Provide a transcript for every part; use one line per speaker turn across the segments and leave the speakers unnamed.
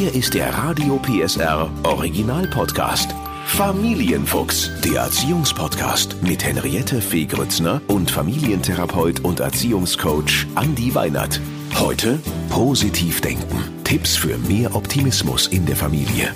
Hier ist der Radio PSR Original Podcast. Familienfuchs, der Erziehungspodcast mit Henriette Fee Grützner und Familientherapeut und Erziehungscoach Andi Weinert. Heute positiv denken. Tipps für mehr Optimismus in der Familie.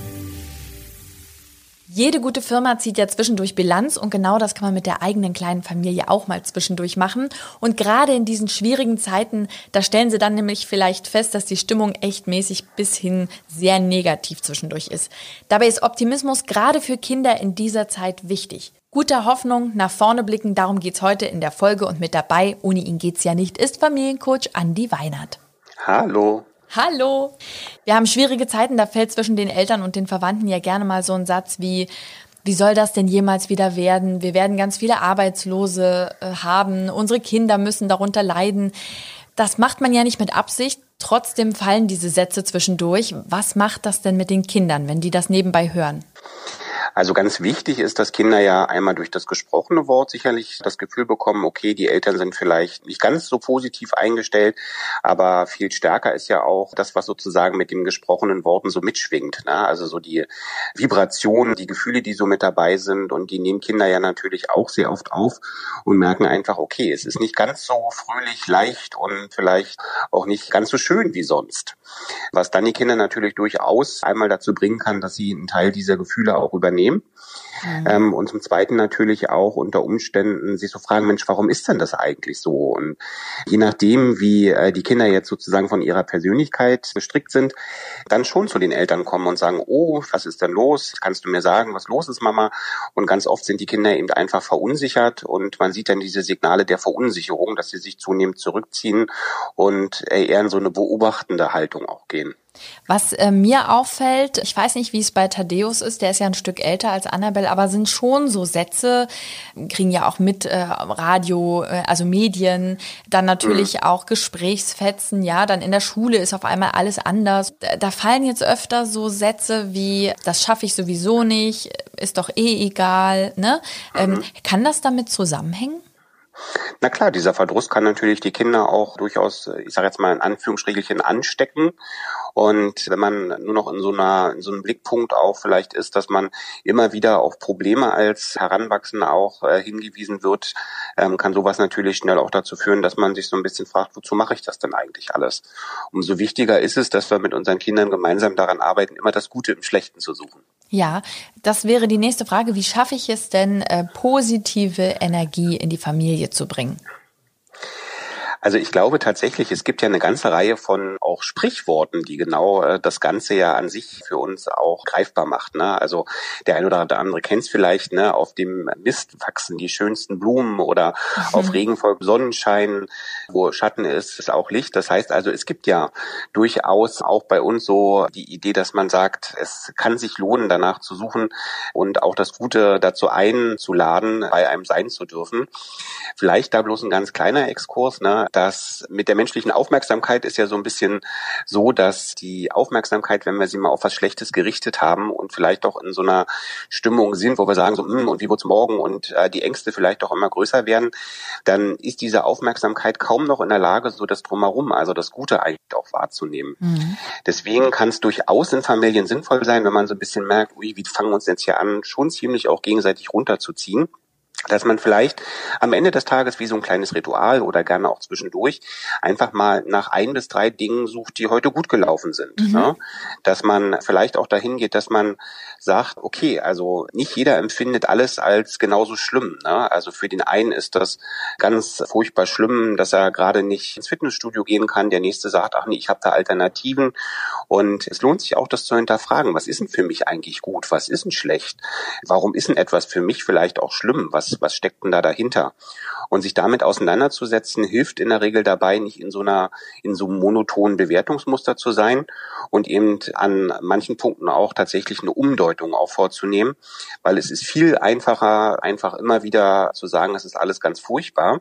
Jede gute Firma zieht ja zwischendurch Bilanz und genau das kann man mit der eigenen kleinen Familie auch mal zwischendurch machen. Und gerade in diesen schwierigen Zeiten, da stellen sie dann nämlich vielleicht fest, dass die Stimmung echt mäßig bis hin sehr negativ zwischendurch ist. Dabei ist Optimismus gerade für Kinder in dieser Zeit wichtig. Guter Hoffnung, nach vorne blicken, darum geht's heute in der Folge und mit dabei, ohne ihn geht's ja nicht, ist Familiencoach Andi Weinert.
Hallo.
Hallo. Wir haben schwierige Zeiten, da fällt zwischen den Eltern und den Verwandten ja gerne mal so ein Satz wie, wie soll das denn jemals wieder werden? Wir werden ganz viele Arbeitslose äh, haben, unsere Kinder müssen darunter leiden. Das macht man ja nicht mit Absicht. Trotzdem fallen diese Sätze zwischendurch. Was macht das denn mit den Kindern, wenn die das nebenbei hören?
Also ganz wichtig ist, dass Kinder ja einmal durch das gesprochene Wort sicherlich das Gefühl bekommen, okay, die Eltern sind vielleicht nicht ganz so positiv eingestellt, aber viel stärker ist ja auch das, was sozusagen mit den gesprochenen Worten so mitschwingt. Ne? Also so die Vibrationen, die Gefühle, die so mit dabei sind und die nehmen Kinder ja natürlich auch sehr oft auf und merken einfach, okay, es ist nicht ganz so fröhlich, leicht und vielleicht auch nicht ganz so schön wie sonst. Was dann die Kinder natürlich durchaus einmal dazu bringen kann, dass sie einen Teil dieser Gefühle auch übernehmen Unternehmen. Mhm. Ähm, und zum Zweiten natürlich auch unter Umständen sich so fragen, Mensch, warum ist denn das eigentlich so? Und je nachdem, wie äh, die Kinder jetzt sozusagen von ihrer Persönlichkeit bestrickt sind, dann schon zu den Eltern kommen und sagen, oh, was ist denn los? Kannst du mir sagen, was los ist, Mama? Und ganz oft sind die Kinder eben einfach verunsichert und man sieht dann diese Signale der Verunsicherung, dass sie sich zunehmend zurückziehen und eher in so eine beobachtende Haltung auch gehen.
Was äh, mir auffällt, ich weiß nicht, wie es bei Thaddeus ist, der ist ja ein Stück älter als Annabelle, aber sind schon so Sätze, kriegen ja auch mit äh, Radio, äh, also Medien, dann natürlich mhm. auch Gesprächsfetzen, ja, dann in der Schule ist auf einmal alles anders. Da fallen jetzt öfter so Sätze wie, das schaffe ich sowieso nicht, ist doch eh egal, ne? Ähm, mhm. Kann das damit zusammenhängen?
Na klar, dieser Verdruss kann natürlich die Kinder auch durchaus, ich sage jetzt mal in Anführungsstrichelchen, anstecken. Und wenn man nur noch in so einer, in so einem Blickpunkt auch vielleicht ist, dass man immer wieder auf Probleme als Heranwachsender auch äh, hingewiesen wird, ähm, kann sowas natürlich schnell auch dazu führen, dass man sich so ein bisschen fragt, wozu mache ich das denn eigentlich alles? Umso wichtiger ist es, dass wir mit unseren Kindern gemeinsam daran arbeiten, immer das Gute im Schlechten zu suchen.
Ja, das wäre die nächste Frage. Wie schaffe ich es denn, äh, positive Energie in die Familie zu bringen?
Also ich glaube tatsächlich, es gibt ja eine ganze Reihe von auch Sprichworten, die genau äh, das Ganze ja an sich für uns auch greifbar macht. Ne? Also der ein oder andere kennt es vielleicht, ne? auf dem Mist wachsen die schönsten Blumen oder mhm. auf Regen folgt Sonnenschein, wo Schatten ist, ist auch Licht. Das heißt also, es gibt ja durchaus auch bei uns so die Idee, dass man sagt, es kann sich lohnen, danach zu suchen und auch das Gute dazu einzuladen, bei einem sein zu dürfen. Vielleicht da bloß ein ganz kleiner Exkurs, ne? Dass mit der menschlichen Aufmerksamkeit ist ja so ein bisschen so, dass die Aufmerksamkeit, wenn wir sie mal auf was Schlechtes gerichtet haben und vielleicht auch in so einer Stimmung sind, wo wir sagen so, hm, und wie wird's morgen und äh, die Ängste vielleicht auch immer größer werden, dann ist diese Aufmerksamkeit kaum noch in der Lage, so das drumherum, also das Gute eigentlich auch wahrzunehmen. Mhm. Deswegen kann es durchaus in Familien sinnvoll sein, wenn man so ein bisschen merkt, ui, wie fangen wir uns jetzt hier an, schon ziemlich auch gegenseitig runterzuziehen dass man vielleicht am Ende des Tages wie so ein kleines Ritual oder gerne auch zwischendurch einfach mal nach ein bis drei Dingen sucht, die heute gut gelaufen sind. Mhm. Ne? Dass man vielleicht auch dahin geht, dass man sagt, okay, also nicht jeder empfindet alles als genauso schlimm. Ne? Also für den einen ist das ganz furchtbar schlimm, dass er gerade nicht ins Fitnessstudio gehen kann. Der nächste sagt, ach nee, ich habe da Alternativen. Und es lohnt sich auch, das zu hinterfragen. Was ist denn für mich eigentlich gut? Was ist denn schlecht? Warum ist denn etwas für mich vielleicht auch schlimm? Was was, steckt denn da dahinter? Und sich damit auseinanderzusetzen, hilft in der Regel dabei, nicht in so einer, in so einem monotonen Bewertungsmuster zu sein und eben an manchen Punkten auch tatsächlich eine Umdeutung auch vorzunehmen, weil es ist viel einfacher, einfach immer wieder zu sagen, es ist alles ganz furchtbar.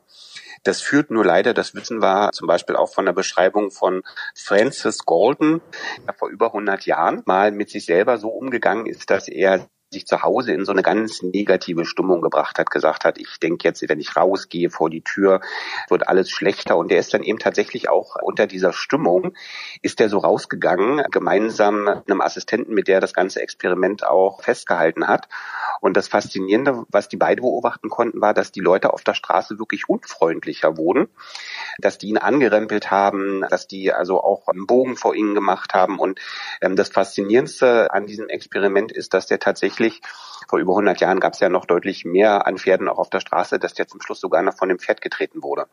Das führt nur leider, das wissen wir zum Beispiel auch von der Beschreibung von Francis Galton, der vor über 100 Jahren mal mit sich selber so umgegangen ist, dass er sich zu Hause in so eine ganz negative Stimmung gebracht hat, gesagt hat, ich denke jetzt, wenn ich rausgehe vor die Tür, wird alles schlechter. Und der ist dann eben tatsächlich auch unter dieser Stimmung, ist der so rausgegangen, gemeinsam mit einem Assistenten, mit der das ganze Experiment auch festgehalten hat. Und das Faszinierende, was die beide beobachten konnten, war, dass die Leute auf der Straße wirklich unfreundlicher wurden, dass die ihn angerempelt haben, dass die also auch einen Bogen vor ihnen gemacht haben. Und ähm, das Faszinierendste an diesem Experiment ist, dass der tatsächlich vor über 100 Jahren gab es ja noch deutlich mehr an Pferden auch auf der Straße, dass der zum Schluss sogar noch von dem Pferd getreten wurde.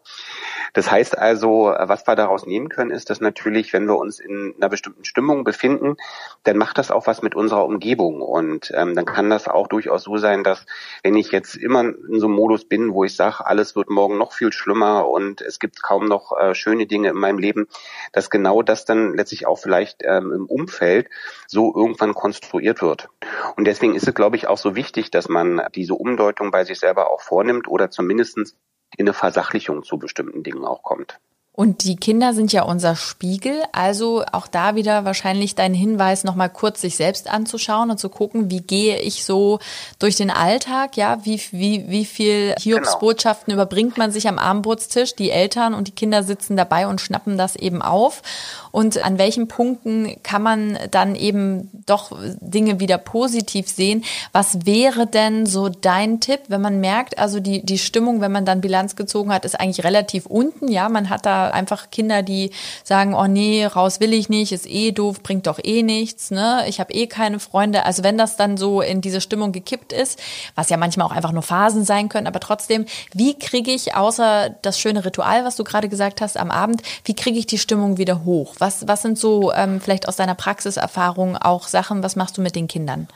Das heißt also, was wir daraus nehmen können, ist, dass natürlich, wenn wir uns in einer bestimmten Stimmung befinden, dann macht das auch was mit unserer Umgebung. Und ähm, dann kann das auch durchaus so sein, dass wenn ich jetzt immer in so einem Modus bin, wo ich sage, alles wird morgen noch viel schlimmer und es gibt kaum noch äh, schöne Dinge in meinem Leben, dass genau das dann letztlich auch vielleicht ähm, im Umfeld so irgendwann konstruiert wird. Und deswegen ist es, glaube ich, auch so wichtig, dass man diese Umdeutung bei sich selber auch vornimmt oder zumindestens in eine Versachlichung zu bestimmten Dingen auch kommt.
Und die Kinder sind ja unser Spiegel, also auch da wieder wahrscheinlich dein Hinweis, nochmal kurz sich selbst anzuschauen und zu gucken, wie gehe ich so durch den Alltag, ja, wie, wie, wie viel Hiobsbotschaften genau. überbringt man sich am Abendbrotstisch, die Eltern und die Kinder sitzen dabei und schnappen das eben auf. Und an welchen Punkten kann man dann eben doch Dinge wieder positiv sehen. Was wäre denn so dein Tipp, wenn man merkt, also die, die Stimmung, wenn man dann Bilanz gezogen hat, ist eigentlich relativ unten, ja, man hat da einfach Kinder, die sagen, oh nee, raus will ich nicht, ist eh doof, bringt doch eh nichts, ne? Ich habe eh keine Freunde. Also wenn das dann so in diese Stimmung gekippt ist, was ja manchmal auch einfach nur Phasen sein können, aber trotzdem, wie kriege ich außer das schöne Ritual, was du gerade gesagt hast am Abend, wie kriege ich die Stimmung wieder hoch? Was was sind so ähm, vielleicht aus deiner Praxiserfahrung auch Sachen, was machst du mit den Kindern?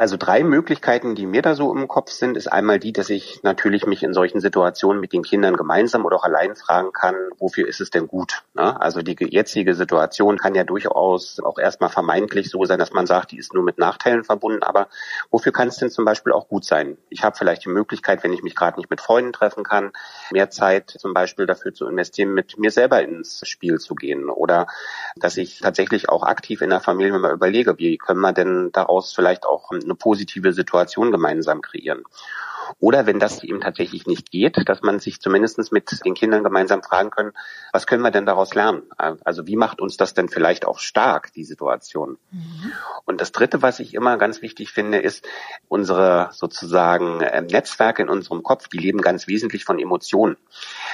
Also drei Möglichkeiten, die mir da so im Kopf sind, ist einmal die, dass ich natürlich mich in solchen Situationen mit den Kindern gemeinsam oder auch allein fragen kann, wofür ist es denn gut? Ne? Also die jetzige Situation kann ja durchaus auch erstmal vermeintlich so sein, dass man sagt, die ist nur mit Nachteilen verbunden, aber wofür kann es denn zum Beispiel auch gut sein? Ich habe vielleicht die Möglichkeit, wenn ich mich gerade nicht mit Freunden treffen kann, mehr Zeit zum Beispiel dafür zu investieren, mit mir selber ins Spiel zu gehen oder dass ich tatsächlich auch aktiv in der Familie mal überlege, wie können wir denn daraus vielleicht auch eine positive Situation gemeinsam kreieren. Oder wenn das eben tatsächlich nicht geht, dass man sich zumindest mit den Kindern gemeinsam fragen können, was können wir denn daraus lernen? Also wie macht uns das denn vielleicht auch stark, die Situation? Mhm. Und das Dritte, was ich immer ganz wichtig finde, ist unsere sozusagen ähm, Netzwerke in unserem Kopf, die leben ganz wesentlich von Emotionen.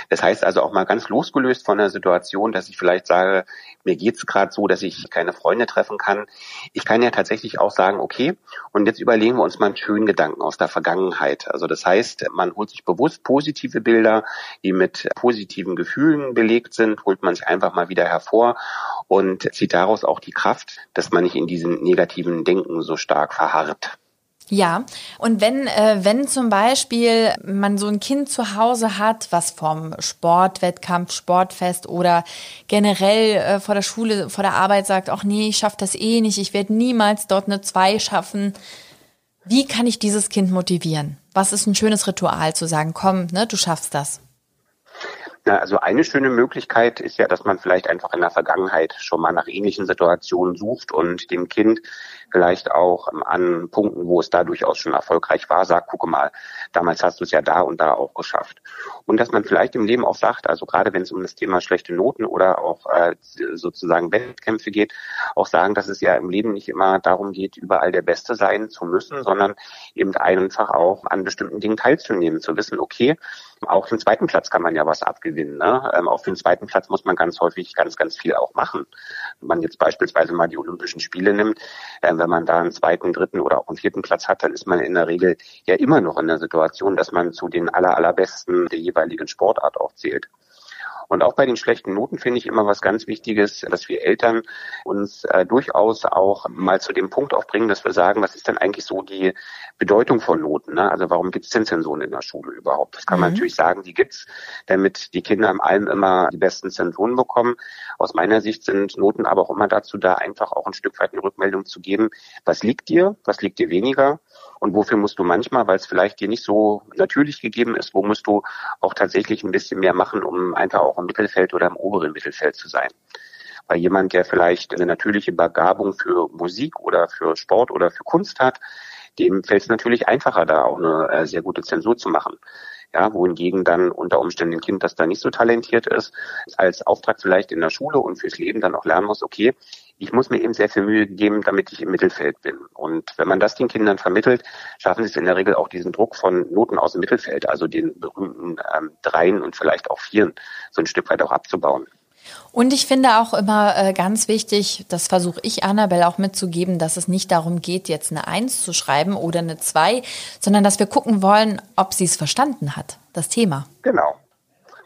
Das heißt also auch mal ganz losgelöst von der Situation, dass ich vielleicht sage, mir geht's gerade so, dass ich keine Freunde treffen kann. Ich kann ja tatsächlich auch sagen, okay, und jetzt überlegen wir uns mal einen schönen Gedanken aus der Vergangenheit. Also das heißt, man holt sich bewusst positive Bilder, die mit positiven Gefühlen belegt sind, holt man sich einfach mal wieder hervor und zieht daraus auch die Kraft, dass man nicht in diesem negativen Denken so stark verharrt.
Ja, und wenn, äh, wenn zum Beispiel man so ein Kind zu Hause hat, was vom Sportwettkampf, Sportfest oder generell äh, vor der Schule, vor der Arbeit sagt, ach nee, ich schaffe das eh nicht, ich werde niemals dort eine zwei schaffen. Wie kann ich dieses Kind motivieren? Was ist ein schönes Ritual zu sagen, komm, ne, du schaffst das?
Na, also eine schöne Möglichkeit ist ja, dass man vielleicht einfach in der Vergangenheit schon mal nach ähnlichen Situationen sucht und dem Kind vielleicht auch an Punkten, wo es da durchaus schon erfolgreich war, sagt, gucke mal, damals hast du es ja da und da auch geschafft. Und dass man vielleicht im Leben auch sagt, also gerade wenn es um das Thema schlechte Noten oder auch äh, sozusagen Wettkämpfe geht, auch sagen, dass es ja im Leben nicht immer darum geht, überall der Beste sein zu müssen, sondern eben einfach auch an bestimmten Dingen teilzunehmen, zu wissen, okay, auch den zweiten Platz kann man ja was abgewinnen. Ne? Ähm, auf den zweiten Platz muss man ganz häufig ganz, ganz viel auch machen. Wenn man jetzt beispielsweise mal die Olympischen Spiele nimmt, äh, wenn man da einen zweiten, dritten oder auch einen vierten Platz hat, dann ist man in der Regel ja immer noch in der Situation, dass man zu den aller, allerbesten der jeweiligen Sportart auch zählt. Und auch bei den schlechten Noten finde ich immer was ganz Wichtiges, dass wir Eltern uns äh, durchaus auch mal zu dem Punkt aufbringen, dass wir sagen, was ist denn eigentlich so die Bedeutung von Noten? Ne? Also warum gibt es denn Zensuren in der Schule überhaupt? Das kann man mhm. natürlich sagen, die gibt's, damit die Kinder im allem immer die besten Zensuren bekommen. Aus meiner Sicht sind Noten aber auch immer dazu da, einfach auch ein Stück weit eine Rückmeldung zu geben. Was liegt dir? Was liegt dir weniger? Und wofür musst du manchmal, weil es vielleicht dir nicht so natürlich gegeben ist, wo musst du auch tatsächlich ein bisschen mehr machen, um einfach auch im Mittelfeld oder im oberen Mittelfeld zu sein? Weil jemand, der vielleicht eine natürliche Begabung für Musik oder für Sport oder für Kunst hat, dem fällt es natürlich einfacher, da auch eine äh, sehr gute Zensur zu machen. Ja, wohingegen dann unter Umständen ein Kind, das da nicht so talentiert ist, als Auftrag vielleicht in der Schule und fürs Leben dann auch lernen muss, okay, ich muss mir eben sehr viel Mühe geben, damit ich im Mittelfeld bin. Und wenn man das den Kindern vermittelt, schaffen sie es in der Regel auch diesen Druck von Noten aus dem Mittelfeld, also den berühmten ähm, Dreien und vielleicht auch Vieren, so ein Stück weit auch abzubauen.
Und ich finde auch immer äh, ganz wichtig, das versuche ich Annabelle auch mitzugeben, dass es nicht darum geht, jetzt eine Eins zu schreiben oder eine Zwei, sondern dass wir gucken wollen, ob sie es verstanden hat, das Thema.
Genau.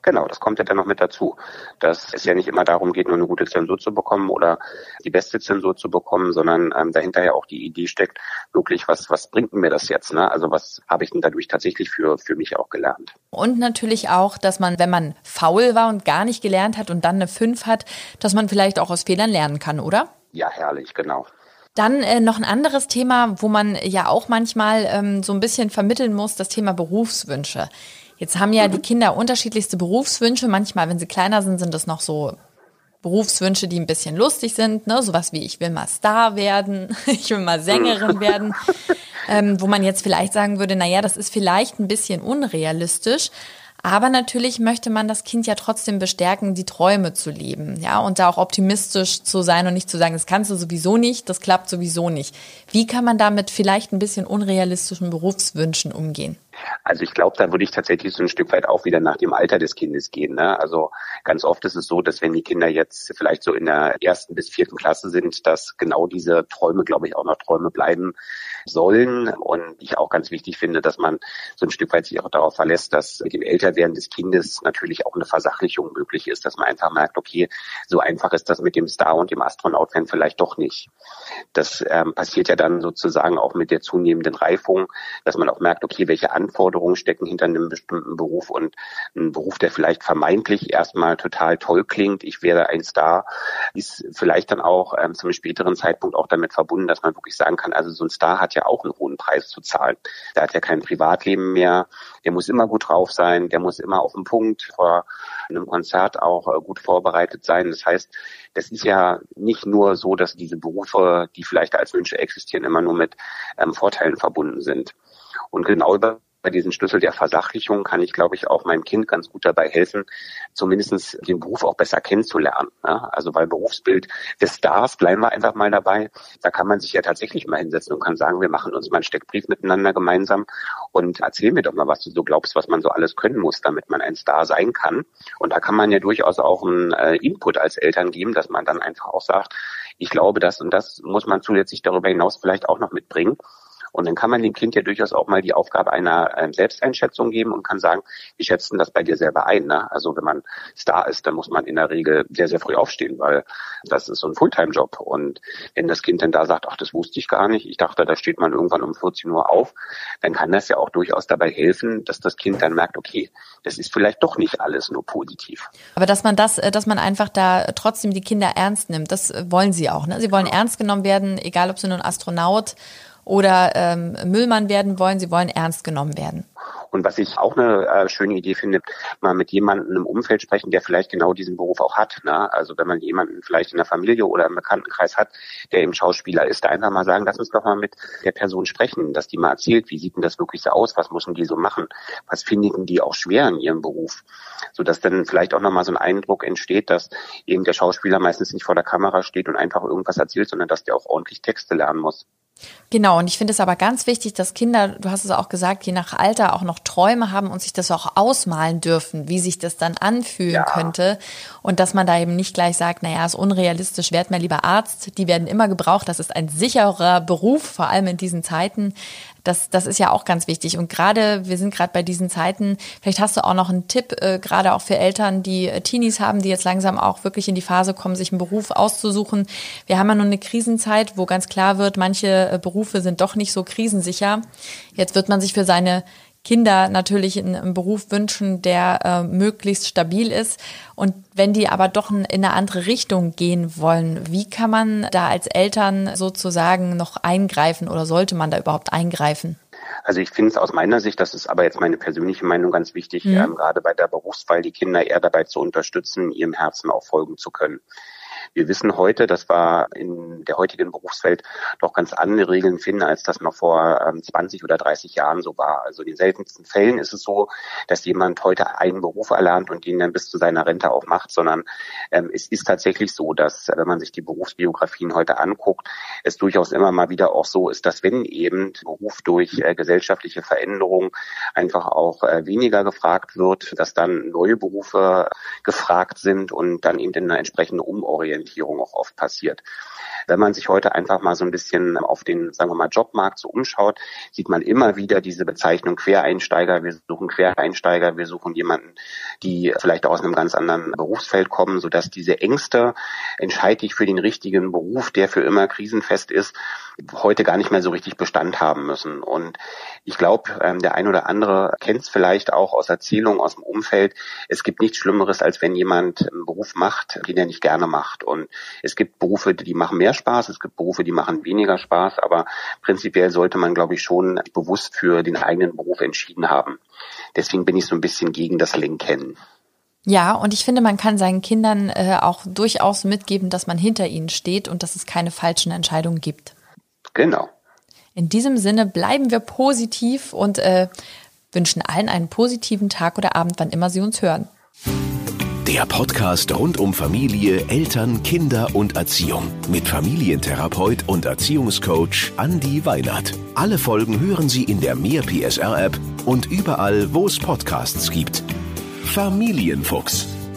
Genau, das kommt ja dann noch mit dazu, dass es ja nicht immer darum geht, nur eine gute Zensur zu bekommen oder die beste Zensur zu bekommen, sondern ähm, dahinter ja auch die Idee steckt, wirklich, was, was bringt mir das jetzt? Ne? Also was habe ich denn dadurch tatsächlich für, für mich auch gelernt?
Und natürlich auch, dass man, wenn man faul war und gar nicht gelernt hat und dann eine 5 hat, dass man vielleicht auch aus Fehlern lernen kann, oder?
Ja, herrlich, genau.
Dann äh, noch ein anderes Thema, wo man ja auch manchmal ähm, so ein bisschen vermitteln muss, das Thema Berufswünsche. Jetzt haben ja die Kinder unterschiedlichste Berufswünsche. Manchmal, wenn sie kleiner sind, sind das noch so Berufswünsche, die ein bisschen lustig sind, ne? Sowas wie ich will mal Star werden, ich will mal Sängerin werden, ähm, wo man jetzt vielleicht sagen würde, na ja, das ist vielleicht ein bisschen unrealistisch. Aber natürlich möchte man das Kind ja trotzdem bestärken, die Träume zu leben, ja, und da auch optimistisch zu sein und nicht zu sagen, das kannst du sowieso nicht, das klappt sowieso nicht. Wie kann man damit vielleicht ein bisschen unrealistischen Berufswünschen umgehen?
Also ich glaube, da würde ich tatsächlich so ein Stück weit auch wieder nach dem Alter des Kindes gehen. Ne? Also ganz oft ist es so, dass wenn die Kinder jetzt vielleicht so in der ersten bis vierten Klasse sind, dass genau diese Träume, glaube ich, auch noch Träume bleiben sollen. Und ich auch ganz wichtig finde, dass man so ein Stück weit sich auch darauf verlässt, dass mit dem Älterwerden des Kindes natürlich auch eine Versachlichung möglich ist, dass man einfach merkt, okay, so einfach ist das mit dem Star und dem Astronaut-Fan vielleicht doch nicht. Das ähm, passiert ja dann sozusagen auch mit der zunehmenden Reifung, dass man auch merkt, okay, welche Anforderungen stecken hinter einem bestimmten Beruf und ein Beruf, der vielleicht vermeintlich erstmal total toll klingt, ich wäre ein Star, ist vielleicht dann auch ähm, zum späteren Zeitpunkt auch damit verbunden, dass man wirklich sagen kann, also so ein Star hat ja auch einen hohen Preis zu zahlen. Der hat ja kein Privatleben mehr, der muss immer gut drauf sein, der muss immer auf dem Punkt vor einem Konzert auch äh, gut vorbereitet sein. Das heißt, das ist ja nicht nur so, dass diese Berufe, die vielleicht als Wünsche existieren, immer nur mit ähm, Vorteilen verbunden sind. Und genau über bei diesem Schlüssel der Versachlichung kann ich, glaube ich, auch meinem Kind ganz gut dabei helfen, zumindest den Beruf auch besser kennenzulernen. Ja? Also weil Berufsbild des Stars, bleiben wir einfach mal dabei, da kann man sich ja tatsächlich mal hinsetzen und kann sagen, wir machen uns mal einen Steckbrief miteinander gemeinsam und erzähl mir doch mal, was du so glaubst, was man so alles können muss, damit man ein Star sein kann. Und da kann man ja durchaus auch einen äh, Input als Eltern geben, dass man dann einfach auch sagt, ich glaube, das und das muss man zusätzlich darüber hinaus vielleicht auch noch mitbringen. Und dann kann man dem Kind ja durchaus auch mal die Aufgabe einer äh, Selbsteinschätzung geben und kann sagen, wie schätzen das bei dir selber ein? Ne? Also wenn man Star ist, dann muss man in der Regel sehr, sehr früh aufstehen, weil das ist so ein Fulltime-Job. Und wenn das Kind dann da sagt, ach, das wusste ich gar nicht, ich dachte, da steht man irgendwann um 14 Uhr auf, dann kann das ja auch durchaus dabei helfen, dass das Kind dann merkt, okay, das ist vielleicht doch nicht alles nur positiv.
Aber dass man das, äh, dass man einfach da trotzdem die Kinder ernst nimmt, das wollen sie auch. Ne? Sie wollen ja. ernst genommen werden, egal ob sie nun Astronaut oder ähm, Müllmann werden wollen, sie wollen ernst genommen werden.
Und was ich auch eine äh, schöne Idee finde, mal mit jemandem im Umfeld sprechen, der vielleicht genau diesen Beruf auch hat. Ne? Also wenn man jemanden vielleicht in der Familie oder im Bekanntenkreis hat, der eben Schauspieler ist, da einfach mal sagen, lass uns doch mal mit der Person sprechen, dass die mal erzählt, wie sieht denn das wirklich so aus, was müssen die so machen, was finden die auch schwer in ihrem Beruf, sodass dann vielleicht auch nochmal so ein Eindruck entsteht, dass eben der Schauspieler meistens nicht vor der Kamera steht und einfach irgendwas erzählt, sondern dass der auch ordentlich Texte lernen muss.
Genau, und ich finde es aber ganz wichtig, dass Kinder, du hast es auch gesagt, je nach Alter auch noch Träume haben und sich das auch ausmalen dürfen, wie sich das dann anfühlen ja. könnte. Und dass man da eben nicht gleich sagt, naja, ist unrealistisch, werd mal lieber Arzt. Die werden immer gebraucht. Das ist ein sicherer Beruf, vor allem in diesen Zeiten. Das, das ist ja auch ganz wichtig. Und gerade, wir sind gerade bei diesen Zeiten, vielleicht hast du auch noch einen Tipp, äh, gerade auch für Eltern, die äh, Teenies haben, die jetzt langsam auch wirklich in die Phase kommen, sich einen Beruf auszusuchen. Wir haben ja nun eine Krisenzeit, wo ganz klar wird, manche äh, Berufe sind doch nicht so krisensicher. Jetzt wird man sich für seine Kinder natürlich einen Beruf wünschen, der äh, möglichst stabil ist. Und wenn die aber doch in eine andere Richtung gehen wollen, wie kann man da als Eltern sozusagen noch eingreifen oder sollte man da überhaupt eingreifen?
Also ich finde es aus meiner Sicht, das ist aber jetzt meine persönliche Meinung ganz wichtig, mhm. ähm, gerade bei der Berufswahl die Kinder eher dabei zu unterstützen, ihrem Herzen auch folgen zu können. Wir wissen heute, dass wir in der heutigen Berufswelt doch ganz andere Regeln finden, als das noch vor 20 ähm, oder 30 Jahren so war. Also in den seltensten Fällen ist es so, dass jemand heute einen Beruf erlernt und den dann bis zu seiner Rente auch macht, sondern ähm, es ist tatsächlich so, dass wenn man sich die Berufsbiografien heute anguckt, es durchaus immer mal wieder auch so ist, dass wenn eben Beruf durch äh, gesellschaftliche Veränderungen einfach auch äh, weniger gefragt wird, dass dann neue Berufe gefragt sind und dann eben eine entsprechende Umorientierung auch oft passiert. Wenn man sich heute einfach mal so ein bisschen auf den, sagen wir mal, Jobmarkt so umschaut, sieht man immer wieder diese Bezeichnung Quereinsteiger. Wir suchen Quereinsteiger, wir suchen jemanden, die vielleicht aus einem ganz anderen Berufsfeld kommen, sodass diese Ängste, entscheide ich für den richtigen Beruf, der für immer krisenfest ist, heute gar nicht mehr so richtig Bestand haben müssen. Und ich glaube, ähm, der ein oder andere kennt es vielleicht auch aus Erzählungen aus dem Umfeld. Es gibt nichts Schlimmeres, als wenn jemand einen Beruf macht, den er nicht gerne macht. Und es gibt Berufe, die machen mehr Spaß, es gibt Berufe, die machen weniger Spaß, aber prinzipiell sollte man, glaube ich, schon bewusst für den eigenen Beruf entschieden haben. Deswegen bin ich so ein bisschen gegen das Lenken.
Ja, und ich finde, man kann seinen Kindern äh, auch durchaus mitgeben, dass man hinter ihnen steht und dass es keine falschen Entscheidungen gibt.
Genau.
In diesem Sinne bleiben wir positiv und äh, wünschen allen einen positiven Tag oder Abend, wann immer Sie uns hören.
Der Podcast rund um Familie, Eltern, Kinder und Erziehung mit Familientherapeut und Erziehungscoach Andi Weinert. Alle Folgen hören Sie in der Mehr PSR App und überall, wo es Podcasts gibt. Familienfuchs,